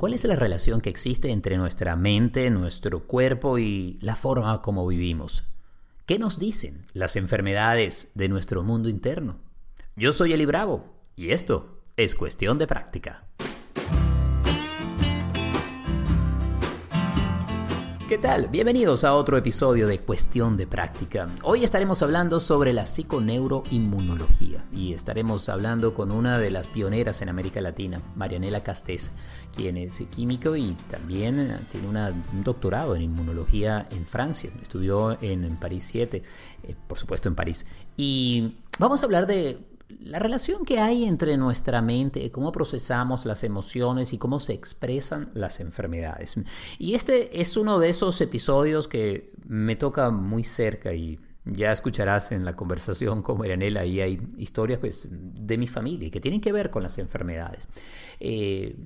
¿cuál es la relación que existe entre nuestra mente, nuestro cuerpo y la forma como vivimos? ¿Qué nos dicen las enfermedades de nuestro mundo interno? Yo soy Eli Bravo y esto es cuestión de práctica. ¿Qué tal? Bienvenidos a otro episodio de Cuestión de Práctica. Hoy estaremos hablando sobre la psiconeuroinmunología y estaremos hablando con una de las pioneras en América Latina, Marianela Castés, quien es químico y también tiene un doctorado en inmunología en Francia. Estudió en, París 7, eh, por supuesto en París. Y vamos a hablar de la relación que hay entre nuestra mente, cómo procesamos las emociones y cómo se expresan las enfermedades. Y este es uno de esos episodios que me toca muy cerca y ya escucharás en la conversación con Marianela, y hay historias pues, de mi familia que tienen que ver con las enfermedades. Eh,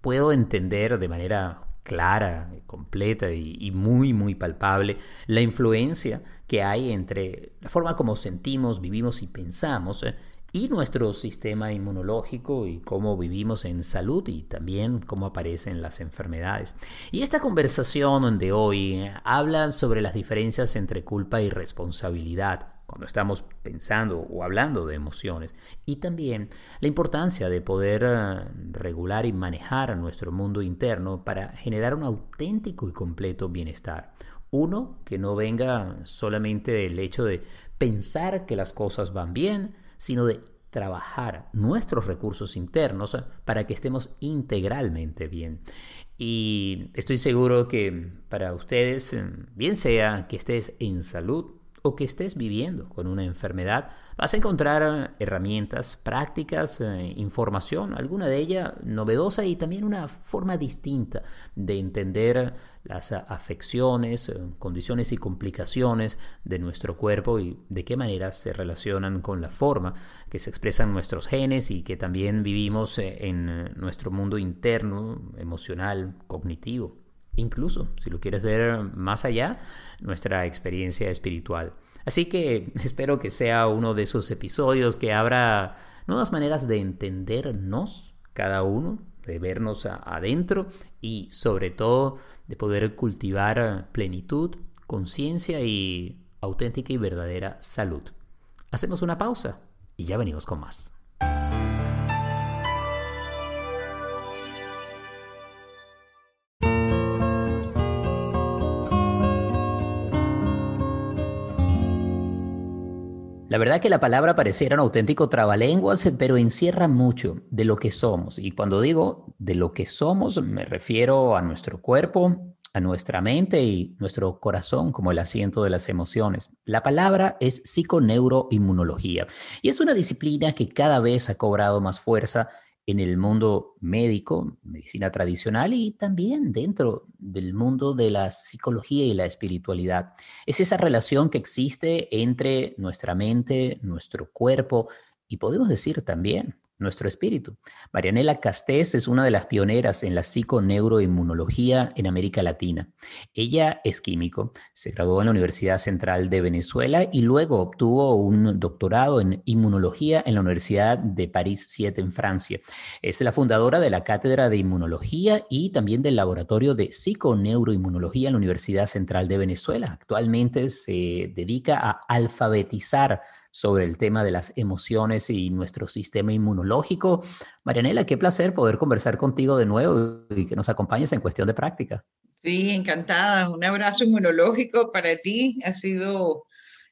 puedo entender de manera clara, completa y, muy, muy palpable la influencia que hay entre la forma como sentimos, vivimos y pensamos eh, y nuestro sistema inmunológico y cómo vivimos en salud y también cómo aparecen las enfermedades. Y esta conversación de hoy eh, habla sobre las diferencias entre culpa y responsabilidad cuando estamos pensando o hablando de emociones. Y también la importancia de poder eh, regular y manejar nuestro mundo interno para generar un auténtico y completo bienestar. Uno que no venga solamente del hecho de pensar que las cosas van bien, sino de trabajar nuestros recursos internos eh, para que estemos integralmente bien. Y estoy seguro que para ustedes, eh, bien sea que estés en salud o que estés viviendo con una enfermedad, vas a encontrar herramientas prácticas, eh, información, alguna de ellas novedosa y también una forma distinta de entender las afecciones, eh, condiciones y complicaciones de nuestro cuerpo y de qué manera se relacionan con la forma que se expresan nuestros genes y que también vivimos eh, en nuestro mundo interno, emocional, cognitivo incluso, si lo quieres ver más allá, nuestra experiencia espiritual. Así que espero que sea uno de esos episodios que abra nuevas maneras de entendernos cada uno, de vernos adentro y sobre todo de poder cultivar plenitud, conciencia y auténtica y verdadera salud. Hacemos una pausa y ya venimos con más. La verdad que la palabra pareciera un auténtico trabalenguas, pero encierra mucho de lo que somos. Y cuando digo de lo que somos, me refiero a nuestro cuerpo, a nuestra mente y nuestro corazón como el asiento de las emociones. La palabra es psiconeuroinmunología y es una disciplina que cada vez ha cobrado más fuerza en el mundo médico, medicina tradicional y también dentro del mundo de la psicología y la espiritualidad. Es esa relación que existe entre nuestra mente, nuestro cuerpo y podemos decir también nuestro espíritu. Marianela Castés es una de las pioneras en la psiconeuroinmunología en América Latina. Ella es químico, se graduó en la Universidad Central de Venezuela y luego obtuvo un doctorado en inmunología en la Universidad de París 7 en Francia. Es la fundadora de la Cátedra de Inmunología y también del Laboratorio de Psiconeuroinmunología en la Universidad Central de Venezuela. Actualmente se dedica a alfabetizar sobre el tema de las emociones y nuestro sistema inmunológico. Marianela, qué placer poder conversar contigo de nuevo y que nos acompañes en cuestión de práctica. Sí, encantada. Un abrazo inmunológico para ti. Ha sido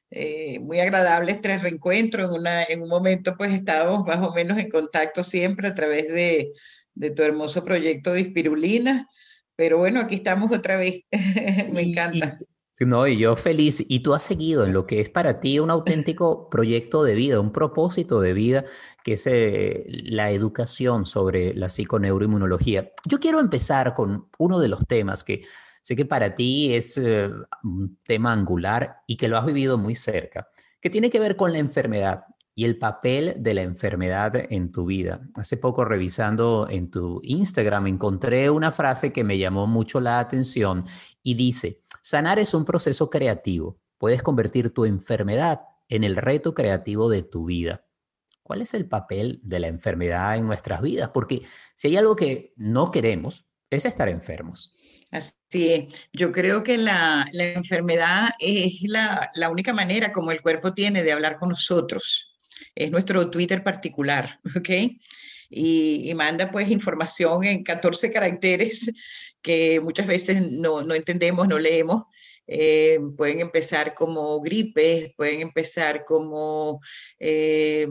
eh, muy agradable este reencuentro. En, una, en un momento pues estábamos más o menos en contacto siempre a través de, de tu hermoso proyecto de Espirulina. Pero bueno, aquí estamos otra vez. Me encanta. No, y yo feliz. Y tú has seguido en lo que es para ti un auténtico proyecto de vida, un propósito de vida, que es eh, la educación sobre la psiconeuroinmunología. Yo quiero empezar con uno de los temas que sé que para ti es eh, un tema angular y que lo has vivido muy cerca, que tiene que ver con la enfermedad y el papel de la enfermedad en tu vida. Hace poco revisando en tu Instagram encontré una frase que me llamó mucho la atención y dice, Sanar es un proceso creativo. Puedes convertir tu enfermedad en el reto creativo de tu vida. ¿Cuál es el papel de la enfermedad en nuestras vidas? Porque si hay algo que no queremos, es estar enfermos. Así es. Yo creo que la, enfermedad es la, la, única manera como el cuerpo tiene de hablar con nosotros. Es nuestro Twitter particular, ¿ok? Y, y, manda pues información en 14 caracteres que muchas veces no, no entendemos, no leemos, eh, pueden empezar como gripes, pueden empezar como eh,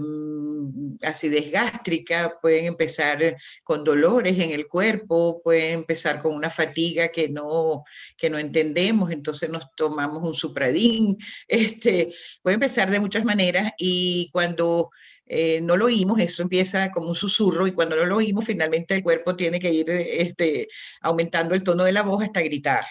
acidez gástrica, pueden empezar con dolores en el cuerpo, pueden empezar con una fatiga que no, que no entendemos, entonces nos tomamos un supradín, este, puede empezar de muchas maneras y cuando eh, no lo oímos, eso empieza como un susurro y cuando no lo oímos, finalmente el cuerpo tiene que ir este, aumentando el tono de la voz hasta gritar.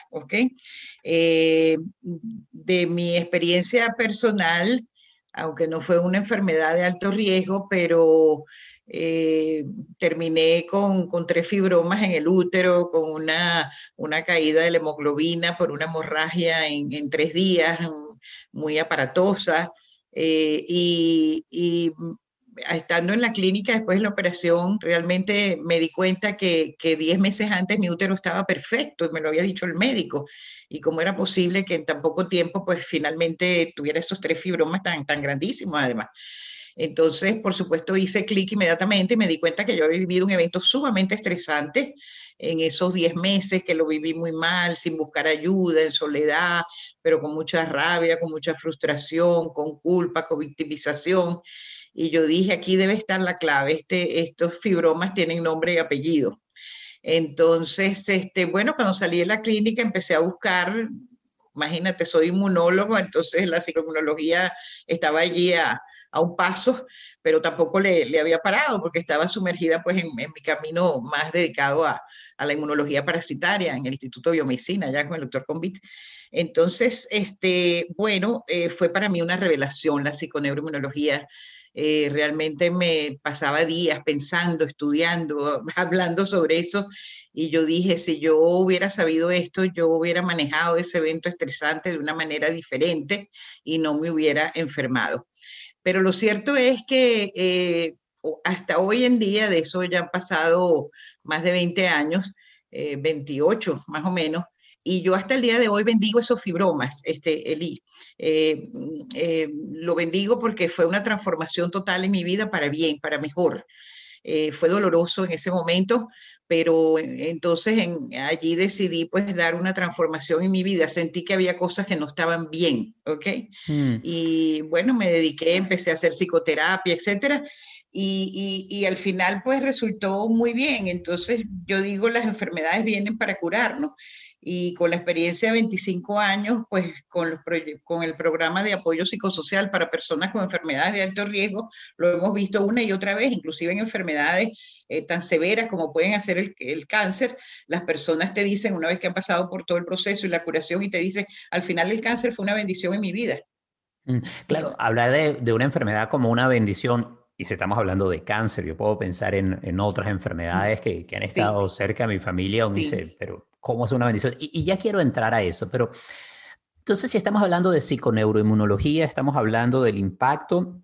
Eh, de mi experiencia personal, aunque no fue una enfermedad de alto riesgo, pero eh, terminé con, con, tres fibromas en el útero, con una, una caída de la hemoglobina por una hemorragia en, tres días, muy aparatosa. y, estando en la clínica después de la operación, realmente me di cuenta que, que 10 meses antes mi útero estaba perfecto y me lo había dicho el médico. Y cómo era posible que en tan poco tiempo, pues finalmente tuviera esos tres fibromas tan, tan grandísimos además. Entonces, por supuesto, hice clic inmediatamente y me di cuenta que yo había vivido un evento sumamente estresante en esos 10 meses, que lo viví muy mal, sin buscar ayuda, en soledad, pero con mucha rabia, con mucha frustración, con culpa, con victimización y yo dije, aquí debe estar la clave, este, estos fibromas tienen nombre y apellido. Entonces, este, bueno, cuando salí de la clínica empecé a buscar, imagínate, soy inmunólogo, entonces la psicoinmunología estaba allí a, a un paso, pero tampoco le, le, había parado porque estaba sumergida pues en, en mi camino más dedicado a, a, la inmunología parasitaria en el Instituto de Biomedicina, ya con el doctor Convit. Entonces, este, bueno, eh, fue para mí una revelación la psiconeuroinmunología eh, realmente me pasaba días pensando, estudiando, hablando sobre eso. Y yo dije, si yo hubiera sabido esto, yo hubiera manejado ese evento estresante de una manera diferente y no me hubiera enfermado. Pero lo cierto es que eh, hasta hoy en día, de eso ya han pasado más de 20 años, 28 eh, más o menos, y yo hasta el día de hoy bendigo esos fibromas, este, Eli. Eh, eh, lo bendigo porque fue una transformación total en mi vida para bien, para mejor. Eh, fue doloroso en ese momento, pero entonces en, allí decidí pues dar una transformación en mi vida. Sentí que había cosas que no estaban bien, ¿ok? Mm. Y bueno, me dediqué, empecé a hacer psicoterapia, etcétera. Y, y, y, al final pues resultó muy bien. Entonces yo digo, las enfermedades vienen para curarnos y con la experiencia de 25 años, pues con, los con el programa de apoyo psicosocial para personas con enfermedades de alto riesgo, lo hemos visto una y otra vez, inclusive en enfermedades eh, tan severas como pueden hacer el, el, cáncer, las personas te dicen, una vez que han pasado por todo el proceso y la curación, y te dicen, al final el cáncer fue una bendición en mi vida. Mm, claro, hablar de, de una enfermedad como una bendición y si estamos hablando de cáncer, yo puedo pensar en, en otras enfermedades que, que han estado cerca de mi familia, donde dice, pero ¿cómo es una bendición? Y, y, ya quiero entrar a eso, pero entonces si estamos hablando de psiconeuroinmunología, estamos hablando del impacto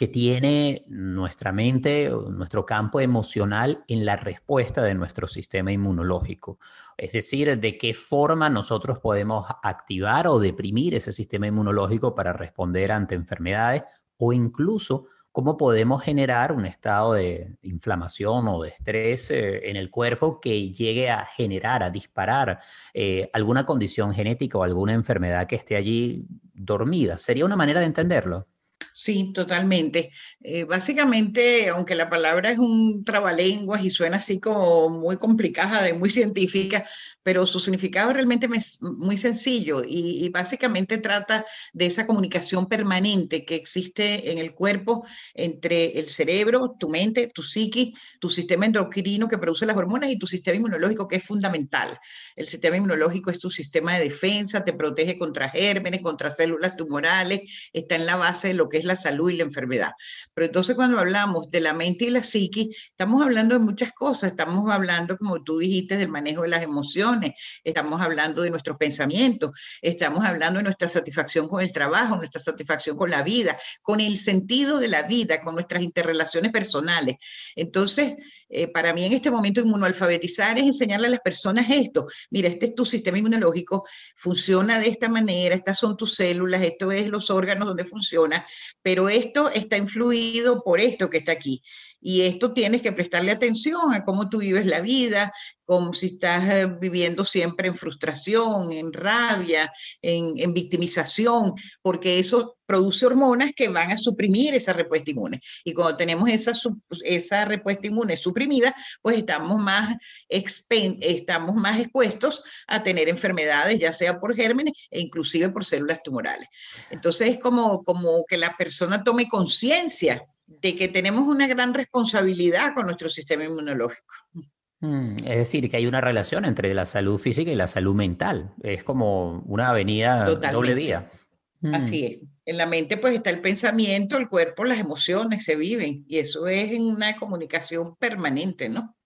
que tiene nuestra mente, nuestro campo emocional en la respuesta de nuestro sistema inmunológico. Es decir, de qué forma nosotros podemos activar o deprimir ese sistema inmunológico para responder ante enfermedades o incluso cómo podemos generar un estado de inflamación o de estrés eh, en el cuerpo que llegue a generar, a disparar eh, alguna condición genética o alguna enfermedad que esté allí dormida. ¿Sería una manera de entenderlo? Sí, totalmente. Eh, básicamente, aunque la palabra es un trabalenguas y suena así como muy complicada y muy científica, pero su significado realmente es muy sencillo y, y, básicamente trata de esa comunicación permanente que existe en el cuerpo entre el cerebro, tu mente, tu psiqui, tu sistema endocrino que produce las hormonas y tu sistema inmunológico que es fundamental. El sistema inmunológico es tu sistema de defensa, te protege contra gérmenes, contra células tumorales, está en la base de lo que es la salud y la enfermedad. Pero entonces cuando hablamos de la mente y la psique, estamos hablando de muchas cosas, estamos hablando, como tú dijiste, del manejo de las emociones, estamos hablando de nuestros pensamientos, estamos hablando de nuestra satisfacción con el trabajo, nuestra satisfacción con la vida, con el sentido de la vida, con nuestras interrelaciones personales. Entonces, eh, para mí en este momento inmunoalfabetizar es enseñarle a las personas esto. Mira, este es tu sistema inmunológico, funciona de esta manera, estas son tus células, esto es los órganos donde funciona, pero esto está influido por esto que está aquí. Y esto tienes que prestarle atención a cómo tú vives la vida, como si estás eh, viviendo siempre en frustración, en rabia, en, victimización, porque eso produce hormonas que van a suprimir esa respuesta inmune. Y cuando tenemos esa, esa respuesta inmune suprimida, pues estamos más, estamos más expuestos a tener enfermedades, ya sea por gérmenes e inclusive por células tumorales. Entonces es como, como que la persona tome conciencia de que tenemos una gran responsabilidad con nuestro sistema inmunológico. Mm, es decir, que hay una relación entre la salud física y la salud mental. Es como una avenida doble día. Así mm. es. En la mente pues está el pensamiento, el cuerpo, las emociones se viven y eso es en una comunicación permanente, ¿no?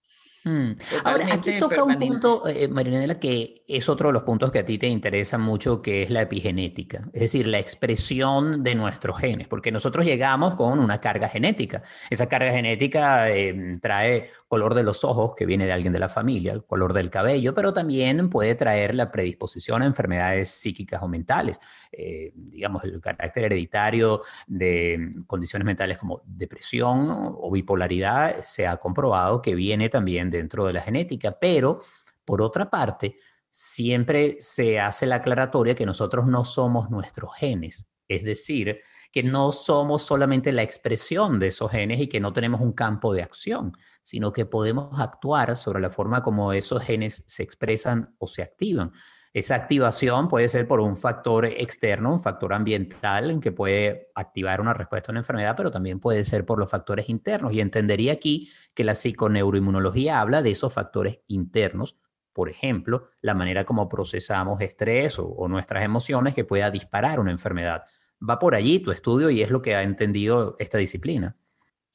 Mm. Ahora, aquí toca un punto, eh, Marinela, que es otro de los puntos que a ti te interesan mucho, que es la epigenética, es decir, la expresión de nuestros genes, porque nosotros llegamos con una carga genética. Esa carga genética em, trae color de los ojos, que viene de alguien de la familia, el color del cabello, pero también puede traer la predisposición a enfermedades psíquicas o mentales. Eh, digamos, el carácter hereditario de condiciones mentales como depresión o bipolaridad se ha comprobado que viene también dentro de la genética, pero por otra parte, siempre se hace la aclaratoria que nosotros no somos nuestros genes, es decir, que no somos solamente la expresión de esos genes y que no tenemos un campo de acción, sino que podemos actuar sobre la forma como esos genes se expresan o se activan. Esa activación puede ser por un factor externo, un factor ambiental en que puede activar una respuesta a una enfermedad, pero también puede ser por los factores internos. Y entendería aquí que la psiconeuroinmunología habla de esos factores internos, por ejemplo, la manera como procesamos estrés o, o nuestras emociones que pueda disparar una enfermedad. Va por allí tu estudio y es lo que ha entendido esta disciplina.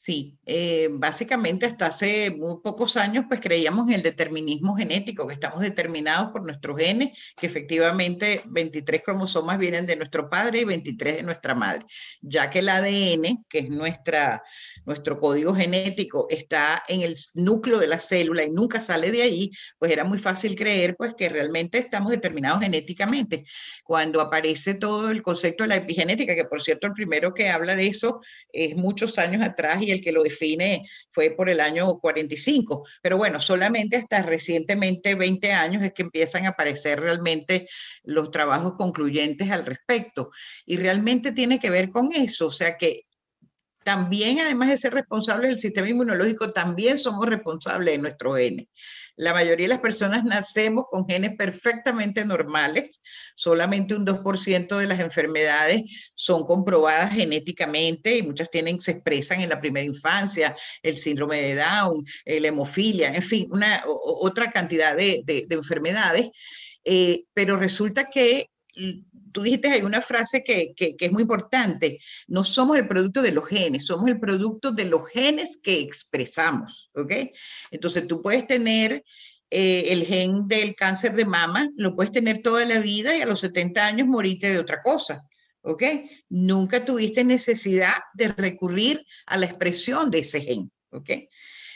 Sí, eh, básicamente hasta hace muy pocos años pues creíamos en el determinismo genético, que estamos determinados por nuestros genes, que efectivamente 23 cromosomas vienen de nuestro padre y 23 de nuestra madre, ya que el ADN, que es nuestra, nuestro código genético, está en el núcleo de la célula y nunca sale de ahí, pues era muy fácil creer pues que realmente estamos determinados genéticamente. Cuando aparece todo el concepto de la epigenética, que por cierto el primero que habla de eso es muchos años atrás y el que lo define fue por el año 45. Pero bueno, solamente hasta recientemente, 20 años, es que empiezan a aparecer realmente los trabajos concluyentes al respecto. Y realmente tiene que ver con eso, o sea que también, además de ser responsables del sistema inmunológico, también somos responsables de nuestro genes. La mayoría de las personas nacemos con genes perfectamente normales, solamente un 2% de las enfermedades son comprobadas genéticamente y muchas tienen, se expresan en la primera infancia, el síndrome de Down, la hemofilia, en fin, una, otra cantidad de, enfermedades. Eh, pero resulta que tú dijiste, hay una frase que, es muy importante, no somos el producto de los genes, somos el producto de los genes que expresamos, ¿ok? Entonces tú puedes tener eh, el gen del cáncer de mama, lo puedes tener toda la vida y a los 70 años morirte de otra cosa. ¿Ok? Nunca tuviste necesidad de recurrir a la expresión de ese gen. ¿Ok?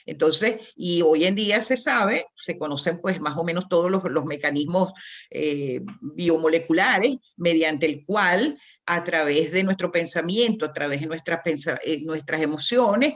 Entonces, y hoy en día se sabe, se conocen pues más o menos todos los, mecanismos eh, biomoleculares mediante el cual a través de nuestro pensamiento, a través de nuestras, eh, nuestras emociones,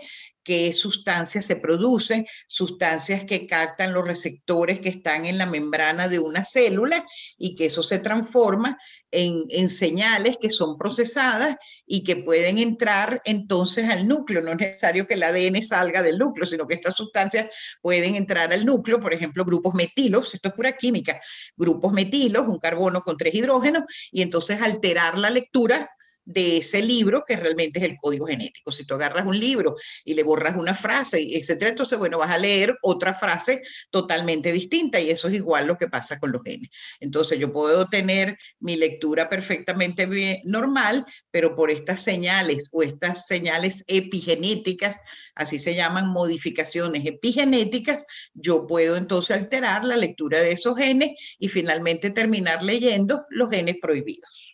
qué sustancias se producen, sustancias que captan los receptores que están en la membrana de una célula y que eso se transforma en, señales que son procesadas y que pueden entrar entonces al núcleo. No es necesario que el ADN salga del núcleo, sino que estas sustancias pueden entrar al núcleo, por ejemplo, grupos metilos, esto es pura química, grupos metilos, un carbono con tres hidrógenos, y entonces alterar la lectura de ese libro que realmente es el código genético. Si tú agarras un libro y le borras una frase, etcétera, entonces, bueno, vas a leer otra frase totalmente distinta y eso es igual lo que pasa con los genes. Entonces, yo puedo tener mi lectura perfectamente normal, pero por estas señales o estas señales epigenéticas, así se llaman modificaciones epigenéticas, yo puedo entonces alterar la lectura de esos genes y finalmente terminar leyendo los genes prohibidos.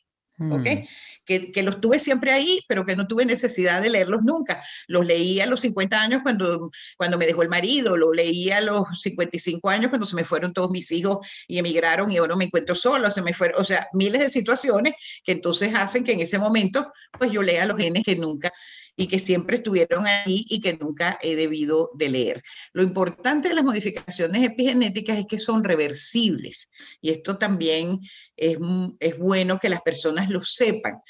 ¿Ok? Hmm. Que, que, los tuve siempre ahí, pero que no tuve necesidad de leerlos nunca. Los leí a los 50 años cuando, cuando me dejó el marido, lo leí a los 55 años cuando se me fueron todos mis hijos y emigraron y ahora me encuentro solo, se me fueron, o sea, miles de situaciones que entonces hacen que en ese momento, pues yo lea los genes que nunca y que siempre estuvieron ahí y que nunca he debido de leer. Lo importante de las modificaciones epigenéticas es que son reversibles y esto también es, es bueno que las personas lo sepan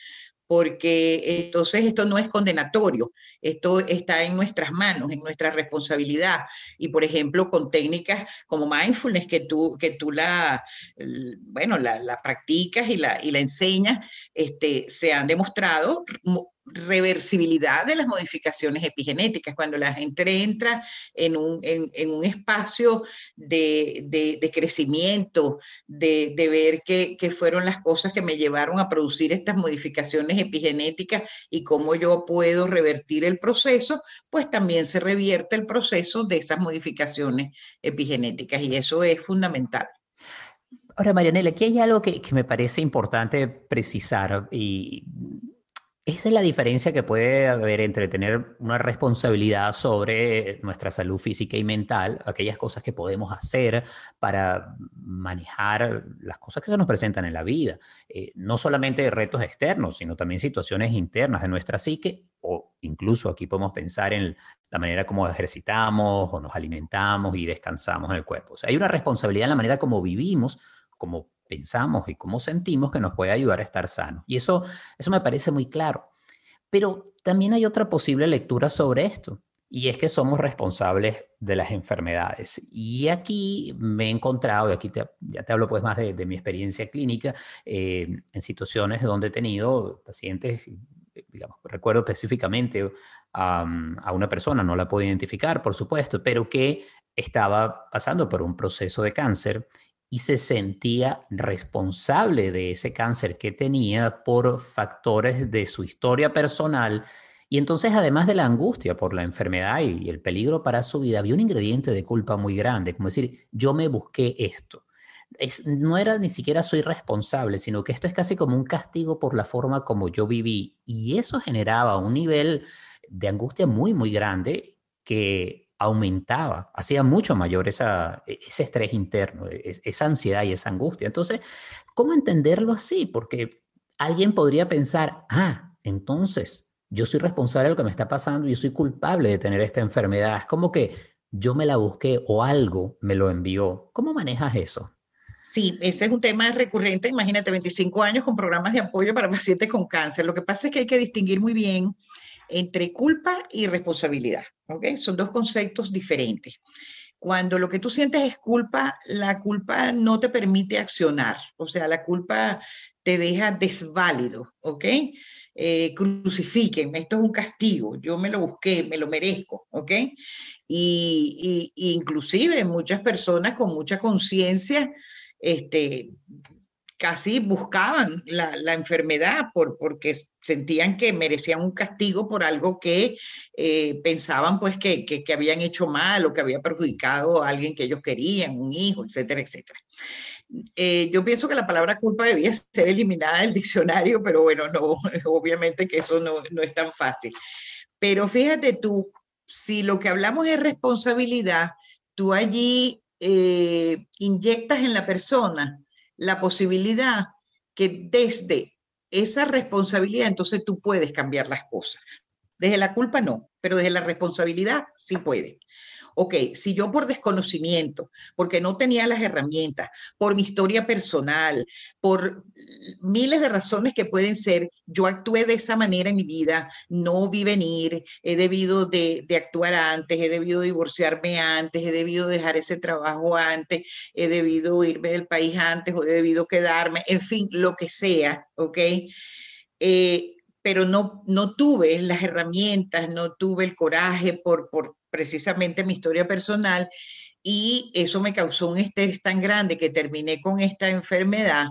porque entonces esto no es condenatorio, esto está en nuestras manos, en nuestra responsabilidad. Y por ejemplo, con técnicas como mindfulness que tú, que tú la, bueno, la, la practicas y la, y la enseñas, este, se han demostrado reversibilidad de las modificaciones epigenéticas, cuando la gente entra en un, en, un espacio de, de, crecimiento, de, de ver qué, qué, fueron las cosas que me llevaron a producir estas modificaciones epigenéticas y cómo yo puedo revertir el proceso, pues también se revierte el proceso de esas modificaciones epigenéticas y eso es fundamental. Ahora, Marianela, aquí hay algo que, que me parece importante precisar y esa es la diferencia que puede haber entre tener una responsabilidad sobre nuestra salud física y mental, aquellas cosas que podemos hacer para manejar las cosas que se nos presentan en la vida, eh, no solamente retos externos, sino también situaciones internas de nuestra psique, o incluso aquí podemos pensar en la manera como ejercitamos o nos alimentamos y descansamos en el cuerpo. O hay una responsabilidad en la manera como vivimos, como pensamos y cómo sentimos que nos puede ayudar a estar sanos. Y eso, eso me parece muy claro. Pero también hay otra posible lectura sobre esto, y es que somos responsables de las enfermedades. Y aquí me he encontrado, y aquí ya te hablo pues más de, mi experiencia clínica, eh, en situaciones donde he tenido pacientes, recuerdo específicamente a una persona, no la puedo identificar, por supuesto, pero que estaba pasando por un proceso de cáncer y se sentía responsable de ese cáncer que tenía por factores de su historia personal. Y entonces, además de la angustia por la enfermedad y el peligro para su vida, había un ingrediente de culpa muy grande, como decir, yo me busqué esto. Es, no era ni siquiera soy responsable, sino que esto es casi como un castigo por la forma como yo viví. Y eso generaba un nivel de angustia muy, muy grande que aumentaba, hacía mucho mayor esa, e, ese estrés interno, e, esa ansiedad y esa angustia. Entonces, ¿cómo entenderlo así? Porque alguien podría pensar, ah, entonces yo soy responsable de lo que me está pasando y yo soy culpable de tener esta enfermedad. Es como que yo me la busqué o algo me lo envió. ¿Cómo manejas eso? Sí, ese es un tema recurrente. Imagínate, 25 años con programas de apoyo para pacientes con cáncer. Lo que pasa es que hay que distinguir muy bien entre culpa y responsabilidad. Son dos conceptos diferentes. Cuando lo que tú sientes es culpa, la culpa no te permite accionar, o sea, la culpa te deja desválido, ¿ok? Eh, crucifiquen, esto es un castigo, yo me lo busqué, me lo merezco, ¿ok? Y, inclusive muchas personas con mucha conciencia, este, casi buscaban la, enfermedad por, porque sentían que merecían un castigo por algo que eh, pensaban pues que, que, que, habían hecho mal o que había perjudicado a alguien que ellos querían, un hijo, etcétera, etcétera. Eh, yo pienso que la palabra culpa debía ser eliminada del diccionario, pero bueno, no, obviamente que eso no, no es tan fácil. Pero fíjate tú, si lo que hablamos es responsabilidad, tú allí eh, inyectas en la persona la posibilidad que desde esa responsabilidad entonces tú puedes cambiar las cosas. Desde la culpa no, pero desde la responsabilidad sí puede ok, si yo por desconocimiento, porque no tenía las herramientas, por mi historia personal, por miles de razones que pueden ser, yo actué de esa manera en mi vida, no vi venir, he debido de, actuar antes, he debido divorciarme antes, he debido dejar ese trabajo antes, he debido irme del país antes o he debido quedarme, en fin, lo que sea, ok. Eh, pero no, no tuve las herramientas, no tuve el coraje por, por precisamente mi historia personal y eso me causó un estrés tan grande que terminé con esta enfermedad.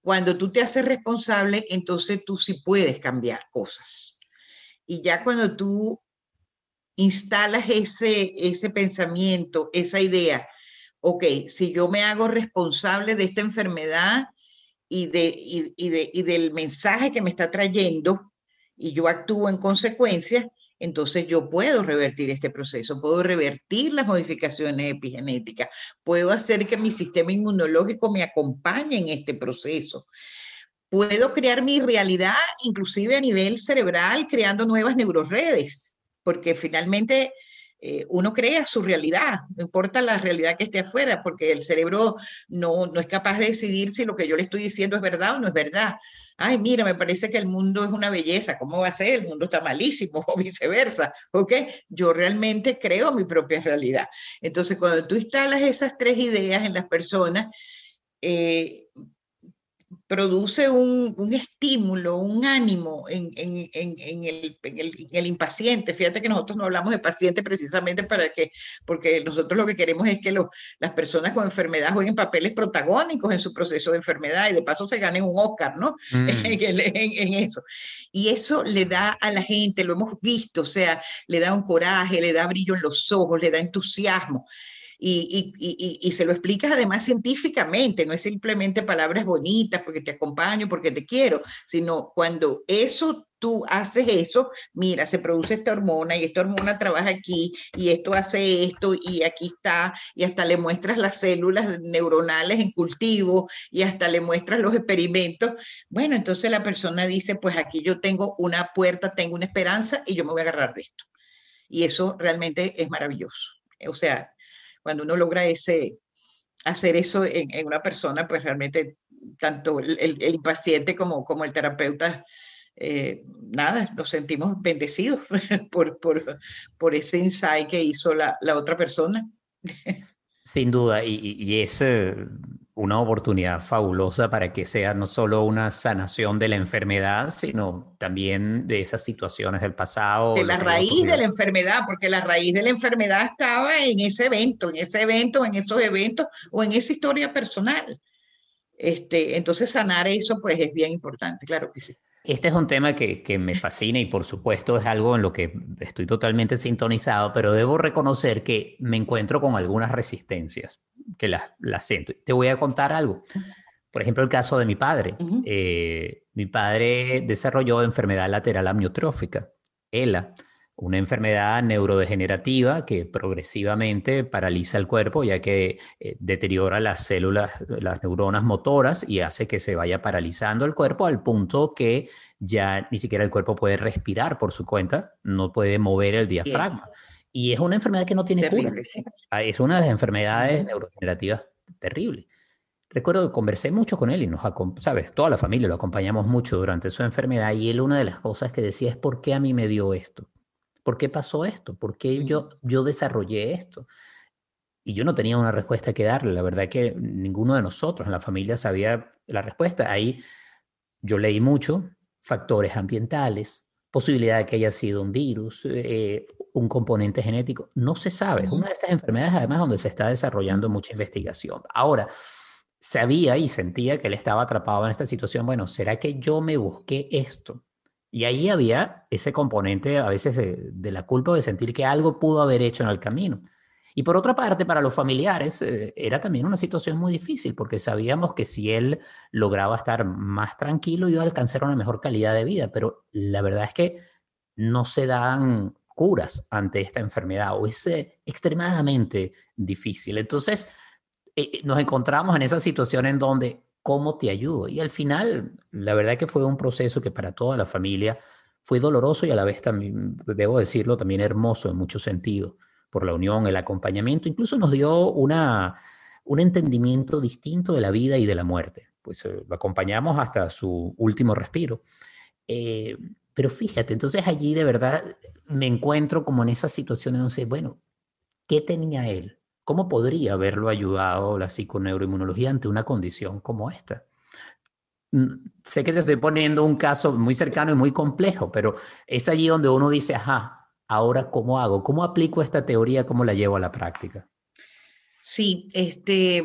Cuando tú te haces responsable, entonces tú sí puedes cambiar cosas. Y ya cuando tú instalas ese, ese pensamiento, esa idea, ok, si yo me hago responsable de esta enfermedad, y, de, y, de, y del mensaje que me está trayendo y yo actúo en consecuencia, entonces yo puedo revertir este proceso, puedo revertir las modificaciones epigenéticas, puedo hacer que mi sistema inmunológico me acompañe en este proceso. Puedo crear mi realidad inclusive a nivel cerebral creando nuevas neuroredes, porque finalmente eh, uno crea su realidad, no importa la realidad que esté afuera, porque el cerebro no, no es capaz de decidir si lo que yo le estoy diciendo es verdad o no es verdad. Ay, mira, me parece que el mundo es una belleza, ¿cómo va a ser? El mundo está malísimo o viceversa, ¿ok? Yo realmente creo mi propia realidad. Entonces, cuando tú instalas esas tres ideas en las personas, eh, produce un, un, estímulo, un ánimo en, en, en, el, el, el, impaciente. Fíjate que nosotros no hablamos de paciente precisamente para que, porque nosotros lo que queremos es que lo, las personas con enfermedad jueguen papeles protagónicos en su proceso de enfermedad y de paso se ganen un Oscar, ¿no? Mm. en, eso. Y eso le da a la gente, lo hemos visto, o sea, le da un coraje, le da brillo en los ojos, le da entusiasmo y, y, y, se lo explicas además científicamente, no es simplemente palabras bonitas porque te acompaño, porque te quiero, sino cuando eso tú haces eso, mira, se produce esta hormona y esta hormona trabaja aquí y esto hace esto y aquí está y hasta le muestras las células neuronales en cultivo y hasta le muestras los experimentos. Bueno, entonces la persona dice, pues aquí yo tengo una puerta, tengo una esperanza y yo me voy a agarrar de esto. Y eso realmente es maravilloso. O sea, cuando uno logra ese, hacer eso en, una persona, pues realmente tanto el, impaciente como, como el terapeuta, eh, nada, nos sentimos bendecidos por, por, por, ese insight que hizo la, la otra persona. Sin duda, y, y, ese una oportunidad fabulosa para que sea no solo una sanación de la enfermedad, sino también de esas situaciones del pasado. De la raíz de la enfermedad, porque la raíz de la enfermedad estaba en ese evento, en ese evento, en esos eventos o en esa historia personal. Este, entonces sanar eso pues es bien importante, claro que sí. Este es un tema que, que, me fascina y por supuesto es algo en lo que estoy totalmente sintonizado, pero debo reconocer que me encuentro con algunas resistencias que las, las siento. Te voy a contar algo. Por ejemplo, el caso de mi padre. Eh, mi padre desarrolló enfermedad lateral amniotrófica, ELA, una enfermedad neurodegenerativa que progresivamente paraliza el cuerpo ya que eh, deteriora las células, las neuronas motoras y hace que se vaya paralizando el cuerpo al punto que ya ni siquiera el cuerpo puede respirar por su cuenta, no puede mover el diafragma. Y es una enfermedad que no tiene cura. Ah, es una de las enfermedades neurodegenerativas terribles. Recuerdo que conversé mucho con él y nos, sabes, toda la familia lo acompañamos mucho durante su enfermedad y él una de las cosas que decía es, ¿por qué a mí me dio esto? ¿Por qué pasó esto? ¿Por qué yo, yo desarrollé esto? Y yo no tenía una respuesta que darle. La verdad que ninguno de nosotros en la familia sabía la respuesta. Ahí yo leí mucho, factores ambientales, posibilidad de que haya sido un virus, eh, un componente genético. No se sabe. Es una de estas enfermedades además donde se está desarrollando mucha investigación. Ahora, sabía y sentía que él estaba atrapado en esta situación. Bueno, ¿será que yo me busqué esto? Y ahí había ese componente a veces de, la culpa de sentir que algo pudo haber hecho en el camino. Y por otra parte, para los familiares eh, era también una situación muy difícil porque sabíamos que si él lograba estar más tranquilo iba a alcanzar una mejor calidad de vida, pero la verdad es que no se dan curas ante esta enfermedad o es eh, extremadamente difícil. Entonces, eh, nos encontramos en esa situación en donde ¿Cómo te ayudo? Y al final, la verdad que fue un proceso que para toda la familia fue doloroso y a la vez también, debo decirlo, también hermoso en muchos sentidos, por la unión, el acompañamiento, incluso nos dio una, un entendimiento distinto de la vida y de la muerte. Pues eh, lo acompañamos hasta su último respiro. Eh, pero fíjate, entonces allí de verdad me encuentro como en esas situaciones donde, bueno, ¿qué tenía él? ¿Cómo podría haberlo ayudado la psiconeuroinmunología ante una condición como esta? sé que te estoy poniendo un caso muy cercano y muy complejo, pero es allí donde uno dice, ajá, ahora cómo hago, cómo aplico esta teoría, cómo la llevo a la práctica. Sí, este,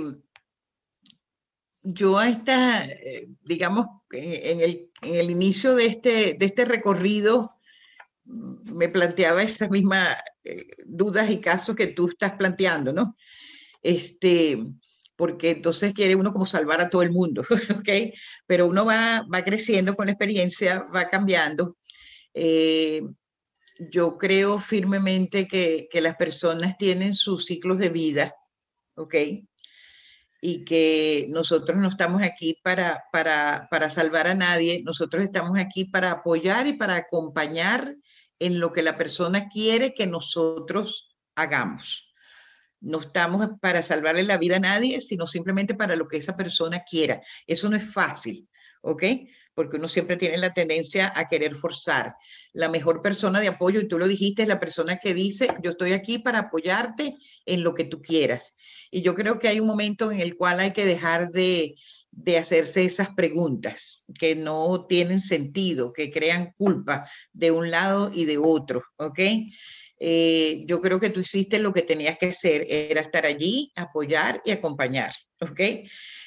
yo esta, eh, digamos, en el, en el inicio de este, de este recorrido, mm, me planteaba esas mismas eh, dudas y casos que tú estás planteando, ¿no? Este, porque entonces quiere uno como salvar a todo el mundo, ¿ok? Pero uno va, va creciendo con la experiencia, va cambiando. Eh, yo creo firmemente que, que, las personas tienen sus ciclos de vida, ¿ok? Y que nosotros no estamos aquí para, para, para salvar a nadie, nosotros estamos aquí para apoyar y para acompañar en lo que la persona quiere que nosotros hagamos. No estamos para salvarle la vida a nadie, sino simplemente para lo que esa persona quiera. Eso no es fácil, ¿ok? Porque uno siempre tiene la tendencia a querer forzar. La mejor persona de apoyo, y tú lo dijiste, es la persona que dice, yo estoy aquí para apoyarte en lo que tú quieras. Y yo creo que hay un momento en el cual hay que dejar de, de hacerse esas preguntas que no tienen sentido, que crean culpa de un lado y de otro, ¿ok? Eh, yo creo que tú hiciste lo que tenías que hacer, era estar allí, apoyar y acompañar, ¿ok?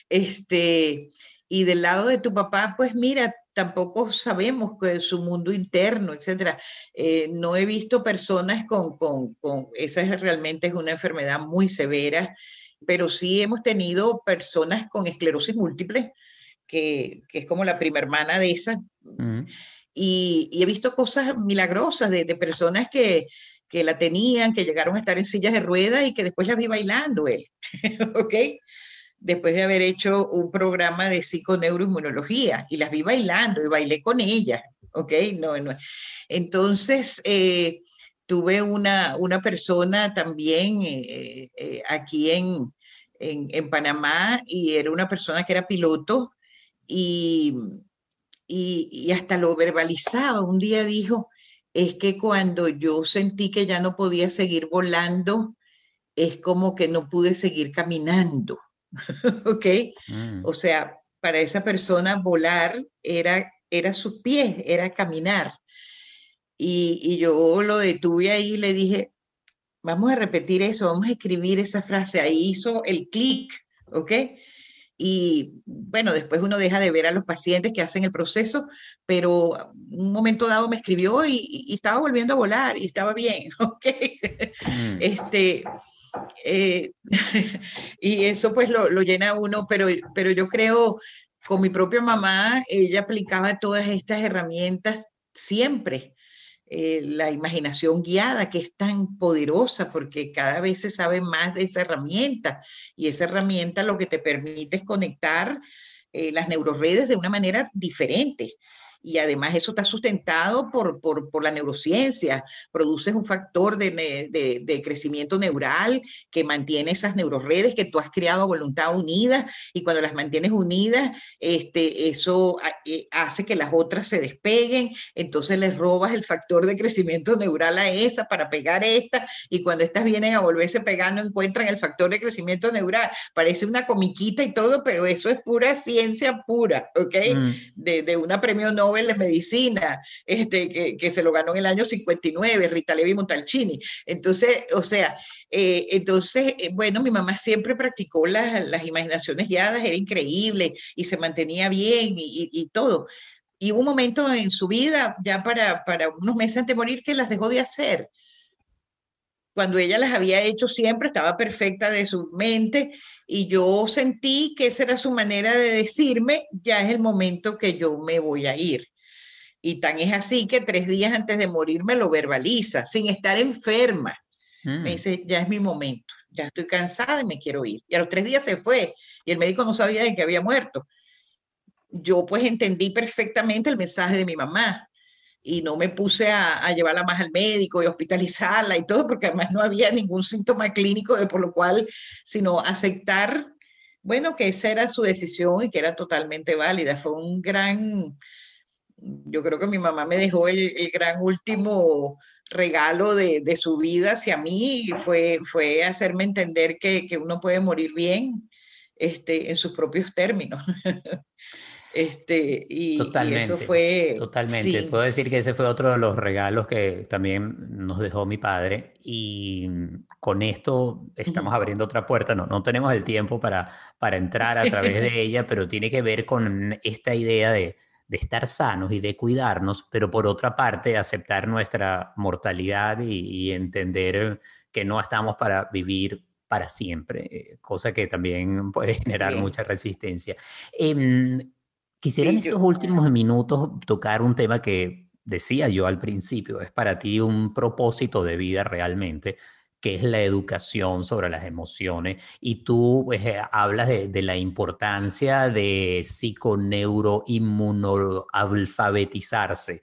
Este, y del lado de tu papá, pues mira, tampoco sabemos que su mundo interno, etcétera. Eh, no he visto personas con, con, con, esa es, realmente es una enfermedad muy severa, pero sí hemos tenido personas con esclerosis múltiple, que, que es como la prima hermana de esa. y, y, he visto cosas milagrosas de, de personas que, que la tenían, que llegaron a estar en sillas de ruedas y que después las vi bailando él, ¿ok? Después de haber hecho un programa de psiconeuroinmunología y las vi bailando y bailé con ellas, ¿ok? No, no. Entonces, eh, tuve una, una persona también eh, eh, aquí en, en, Panamá y era una persona que era piloto y, y hasta lo verbalizaba. Un día dijo, es que cuando yo sentí que ya no podía seguir volando, es como que no pude seguir caminando. ¿Ok? Mm. O sea, para esa persona volar era, era sus pies, era caminar. Y, y yo lo detuve ahí y le dije, vamos a repetir eso, vamos a escribir esa frase. Ahí hizo el clic, ¿ok? y bueno, después uno deja de ver a los pacientes que hacen el proceso, pero un momento dado me escribió y, estaba volviendo a volar y estaba bien, ¿ok? Mm. Este, eh, y eso pues lo, lo, llena uno, pero, pero yo creo, con mi propia mamá, ella aplicaba todas estas herramientas siempre. Eh, la imaginación guiada, que es tan poderosa porque cada vez se sabe más de esa herramienta y esa herramienta lo que te permite es conectar eh, las neuroredes de una manera diferente y además eso está sustentado por, por, por la neurociencia. Produces un factor de, de, de, crecimiento neural que mantiene esas neuroredes que tú has creado a voluntad unida y cuando las mantienes unidas, este, eso eh, hace que las otras se despeguen, entonces les robas el factor de crecimiento neural a esa para pegar esta y cuando estas vienen a volverse pegando encuentran el factor de crecimiento neural. Parece una comiquita y todo, pero eso es pura ciencia pura, ¿ok? Mm. De, de una premio Nobel Nobel de Medicina, este, que, que, se lo ganó en el año 59, Rita Levi Montalcini. Entonces, o sea, eh, entonces, eh, bueno, mi mamá siempre practicó las, las imaginaciones guiadas, era increíble y se mantenía bien y, todo. Y hubo un momento en su vida, ya para, para unos meses antes de morir, que las dejó de hacer cuando ella las había hecho siempre, estaba perfecta de su mente y yo sentí que esa era su manera de decirme, ya es el momento que yo me voy a ir. Y tan es así que tres días antes de morir me lo verbaliza, sin estar enferma. Me mm. dice, ya es mi momento, ya estoy cansada y me quiero ir. Y a los tres días se fue y el médico no sabía de que había muerto. Yo pues entendí perfectamente el mensaje de mi mamá y no me puse a, a, llevarla más al médico y hospitalizarla y todo, porque además no había ningún síntoma clínico, de por lo cual, sino aceptar, bueno, que esa era su decisión y que era totalmente válida. Fue un gran, yo creo que mi mamá me dejó el, el gran último regalo de, de, su vida hacia mí, y fue, fue hacerme entender que, que uno puede morir bien este, en sus propios términos. Este, y, totalmente, eso fue... Totalmente. Puedo decir que ese fue otro de los regalos que también nos dejó mi padre. Y con esto estamos abriendo otra puerta. No, no tenemos el tiempo para, para entrar a través de ella, pero tiene que ver con esta idea de, de estar sanos y de cuidarnos, pero por otra parte aceptar nuestra mortalidad y, entender que no estamos para vivir para siempre, eh, cosa que también puede generar mucha resistencia. Eh, Quisiera en estos últimos minutos tocar un tema que decía yo al principio, es para ti un propósito de vida realmente, que es la educación sobre las emociones. Y tú pues, eh, hablas de, la importancia de psiconeuroinmunoalfabetizarse.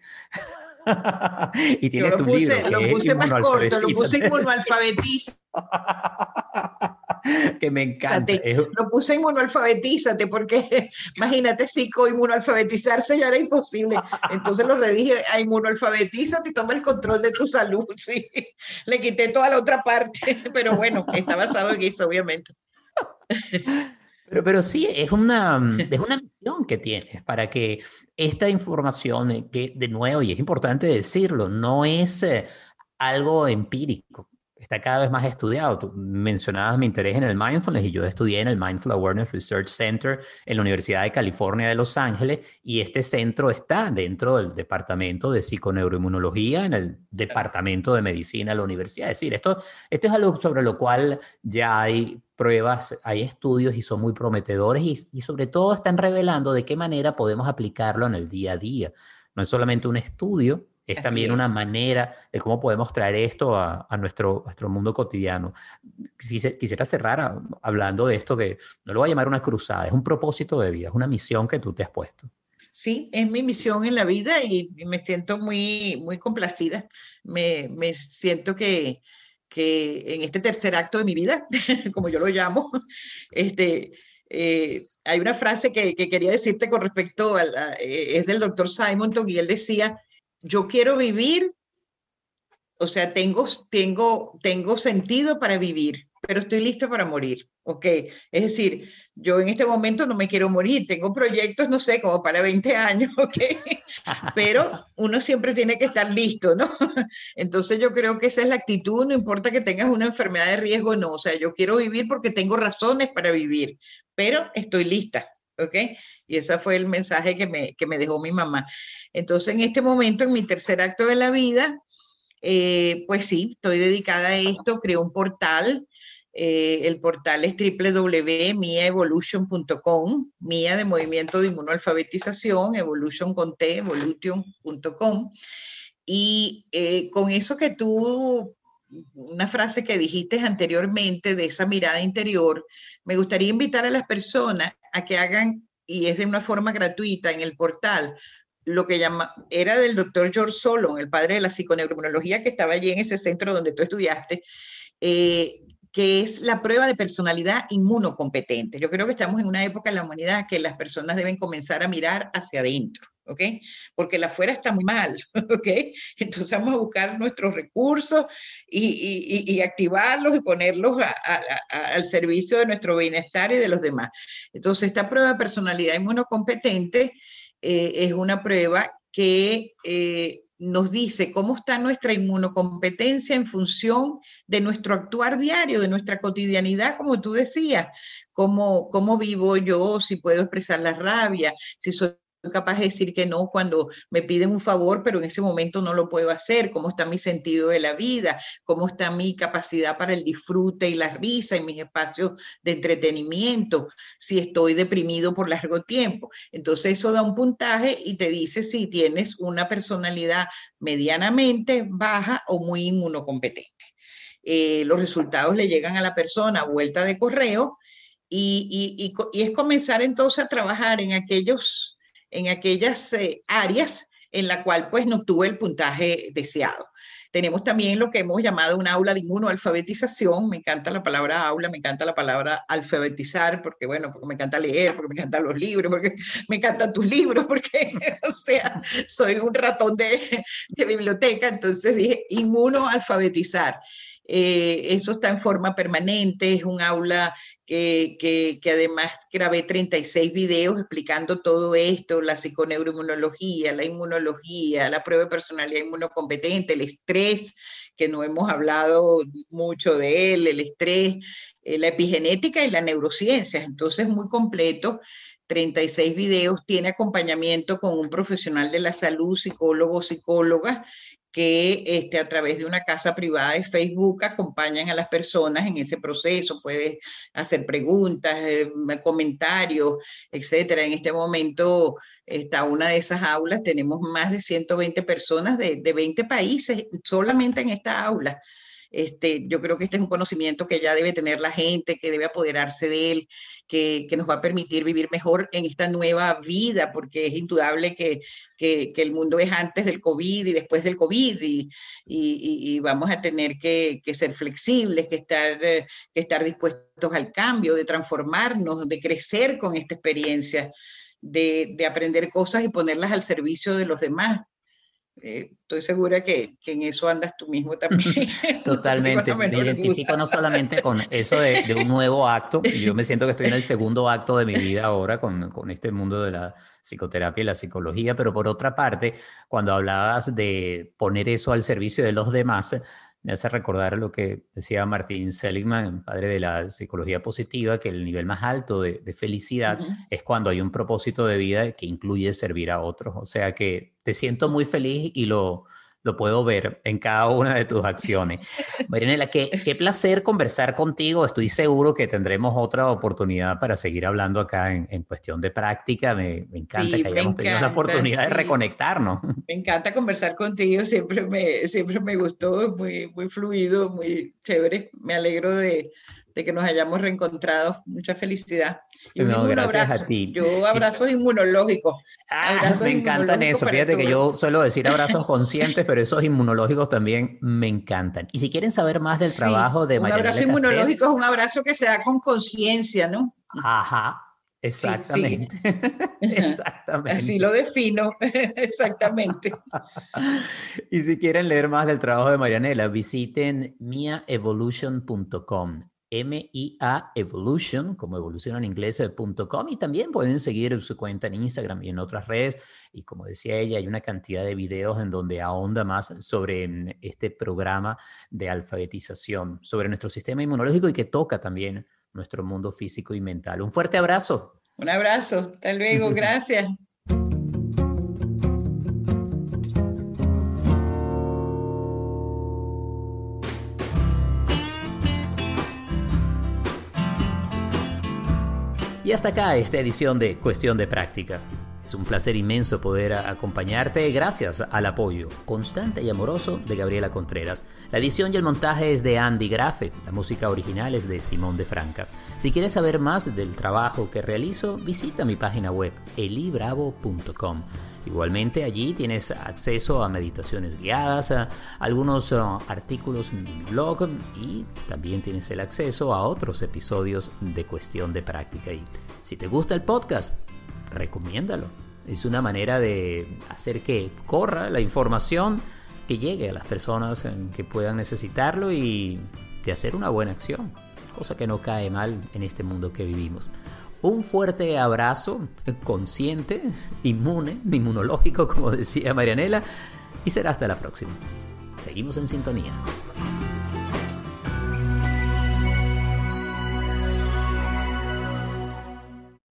y tienes lo tu puse, libro, lo puse más corto, lo puse inmunoalfabetiza. que me encanta. Lo puse inmunoalfabetízate porque imagínate inmunoalfabetizarse ya era imposible. Entonces lo redije a inmunoalfabetízate y toma el control de tu salud. Sí. Le quité toda la otra parte, pero bueno, está basado en eso, obviamente. Pero, pero sí, es una, es una misión que tienes para que esta información, que de nuevo, y es importante decirlo, no es eh, algo empírico está cada vez más estudiado. Tú mencionabas mi interés en el mindfulness y yo estudié en el Mindful Awareness Research Center en la Universidad de California de Los Ángeles y este centro está dentro del departamento de psiconeuroinmunología en el departamento de medicina de la universidad. Es decir, esto, esto es algo sobre lo cual ya hay pruebas, hay estudios y son muy prometedores y, y sobre todo están revelando de qué manera podemos aplicarlo en el día a día. No es solamente un estudio, es también una manera de cómo podemos traer esto a, nuestro, nuestro mundo cotidiano. Quisiera cerrar hablando de esto que no lo voy a llamar una cruzada, es un propósito de vida, es una misión que tú te has puesto. Sí, es mi misión en la vida y me siento muy, muy complacida. Me, me siento que, que en este tercer acto de mi vida, como yo lo llamo, este, eh, hay una frase que, que, quería decirte con respecto a, eh, es del doctor Simonton y él decía, yo quiero vivir, o sea, tengo, tengo, tengo sentido para vivir, pero estoy lista para morir, ¿ok? Es decir, yo en este momento no me quiero morir, tengo proyectos, no sé, como para 20 años, ¿ok? Pero uno siempre tiene que estar listo, ¿no? Entonces yo creo que esa es la actitud, no importa que tengas una enfermedad de riesgo o no, o sea, yo quiero vivir porque tengo razones para vivir, pero estoy lista, ¿ok? Y ese fue el mensaje que me, que me dejó mi mamá. Entonces, en este momento, en mi tercer acto de la vida, eh, pues sí, estoy dedicada a esto, creo un portal. Eh, el portal es www.miaevolution.com, mía de movimiento de inmunoalfabetización, evolution con T, evolution.com. Y eh, con eso que tú una frase que dijiste anteriormente de esa mirada interior, me gustaría invitar a las personas a que hagan, y es de una forma gratuita en el portal, lo que llama, era del doctor George Solon, el padre de la psiconeuromonología que estaba allí en ese centro donde tú estudiaste, eh, que es la prueba de personalidad inmunocompetente. Yo creo que estamos en una época en la humanidad que las personas deben comenzar a mirar hacia adentro. ¿Ok? Porque la afuera está muy mal, ¿ok? Entonces vamos a buscar nuestros recursos y, activarlos y ponerlos al servicio de nuestro bienestar y de los demás. Entonces esta prueba de personalidad inmunocompetente eh, es una prueba que eh, nos dice cómo está nuestra inmunocompetencia en función de nuestro actuar diario, de nuestra cotidianidad, como tú decías, cómo, cómo vivo yo, si puedo expresar la rabia, si soy capaz de decir que no cuando me piden un favor, pero en ese momento no lo puedo hacer, cómo está mi sentido de la vida, cómo está mi capacidad para el disfrute y la risa en mis espacios de entretenimiento, si estoy deprimido por largo tiempo. Entonces eso da un puntaje y te dice si tienes una personalidad medianamente baja o muy inmunocompetente. Eh, los resultados le llegan a la persona a vuelta de correo y, y, y es comenzar entonces a trabajar en aquellos en aquellas eh, áreas en la cual pues no tuve el puntaje deseado. Tenemos también lo que hemos llamado un aula de inmunoalfabetización. Me encanta la palabra aula, me encanta la palabra alfabetizar, porque bueno, porque me encanta leer, porque me encantan los libros, porque me encantan tus libros, porque, o sea, soy un ratón de, de biblioteca. Entonces dije inmunoalfabetizar. Eh, eso está en forma permanente, es un aula que, que, además grabé 36 videos explicando todo esto, la psiconeuroinmunología, la inmunología, la prueba de personalidad inmunocompetente, el estrés, que no hemos hablado mucho de él, el estrés, eh, la epigenética y la neurociencia. Entonces, muy completo. 36 videos, tiene acompañamiento con un profesional de la salud, psicólogo, psicóloga, que este, a través de una casa privada de Facebook acompañan a las personas en ese proceso, puedes hacer preguntas, eh, comentarios, etcétera. En este momento está una de esas aulas, tenemos más de 120 personas de, de 20 países solamente en esta aula. Este, yo creo que este es un conocimiento que ya debe tener la gente, que debe apoderarse de él, que, nos va a permitir vivir mejor en esta nueva vida, porque es indudable que, que, el mundo es antes del COVID y después del COVID y, y, vamos a tener que, ser flexibles, que estar, eh, que estar dispuestos al cambio, de transformarnos, de crecer con esta experiencia. De, de aprender cosas y ponerlas al servicio de los demás. Eh, estoy segura que, que, en eso andas tú mismo también. Totalmente, me identifico no solamente con eso de, de, un nuevo acto, yo me siento que estoy en el segundo acto de mi vida ahora con, con este mundo de la psicoterapia y la psicología, pero por otra parte, cuando hablabas de poner eso al servicio de los demás, me hace recordar lo que decía Martín Seligman, padre de la psicología positiva, que el nivel más alto de, felicidad es cuando hay un propósito de vida que incluye servir a otros. O sea que te siento muy feliz y lo, lo puedo ver en cada una de tus acciones. Marianela, qué, qué placer conversar contigo. Estoy seguro que tendremos otra oportunidad para seguir hablando acá en, en cuestión de práctica. Me, me encanta que hayamos tenido la oportunidad de reconectarnos. Me encanta conversar contigo. Siempre me, siempre me gustó, muy, muy fluido, muy chévere. Me alegro de, de que nos hayamos reencontrado. Mucha felicidad. Y un abrazo. a ti. Yo abrazos inmunológicos. Ah, me encantan eso. Fíjate que yo suelo decir abrazos conscientes, pero esos inmunológicos también me encantan. Y si quieren saber más del trabajo de María Un abrazo inmunológico es un abrazo que se da con conciencia, ¿no? Ajá. Exactamente. Exactamente. Así lo defino. Exactamente. y si quieren leer más del trabajo de Marianela, visiten miaevolution.com. MIA Evolution, como evoluciona en inglés.com, y también pueden seguir su cuenta en Instagram y en otras redes. Y como decía ella, hay una cantidad de videos en donde ahonda más sobre mm, este programa de alfabetización, sobre nuestro sistema inmunológico y que toca también nuestro mundo físico y mental. Un fuerte abrazo. Un abrazo. Hasta luego. Gracias. Y hasta acá esta edición de Cuestión de Práctica. Es un placer inmenso poder acompañarte gracias al apoyo constante y amoroso de Gabriela Contreras. La edición y el montaje es de Andy Grafe, la música original es de Simón de Franca. Si quieres saber más del trabajo que realizo, visita mi página web elibravo.com. Igualmente allí tienes acceso a meditaciones guiadas, a algunos uh, artículos en mi blog y también tienes el acceso a otros episodios de cuestión de práctica. Y si te gusta el podcast, recomiéndalo. Es una manera de hacer que corra la información, que llegue a las personas que puedan necesitarlo y de hacer una buena acción, cosa que no cae mal en este mundo que vivimos. Un fuerte abrazo, consciente, inmune, inmunológico, como decía Marianela, y será hasta la próxima. Seguimos en sintonía.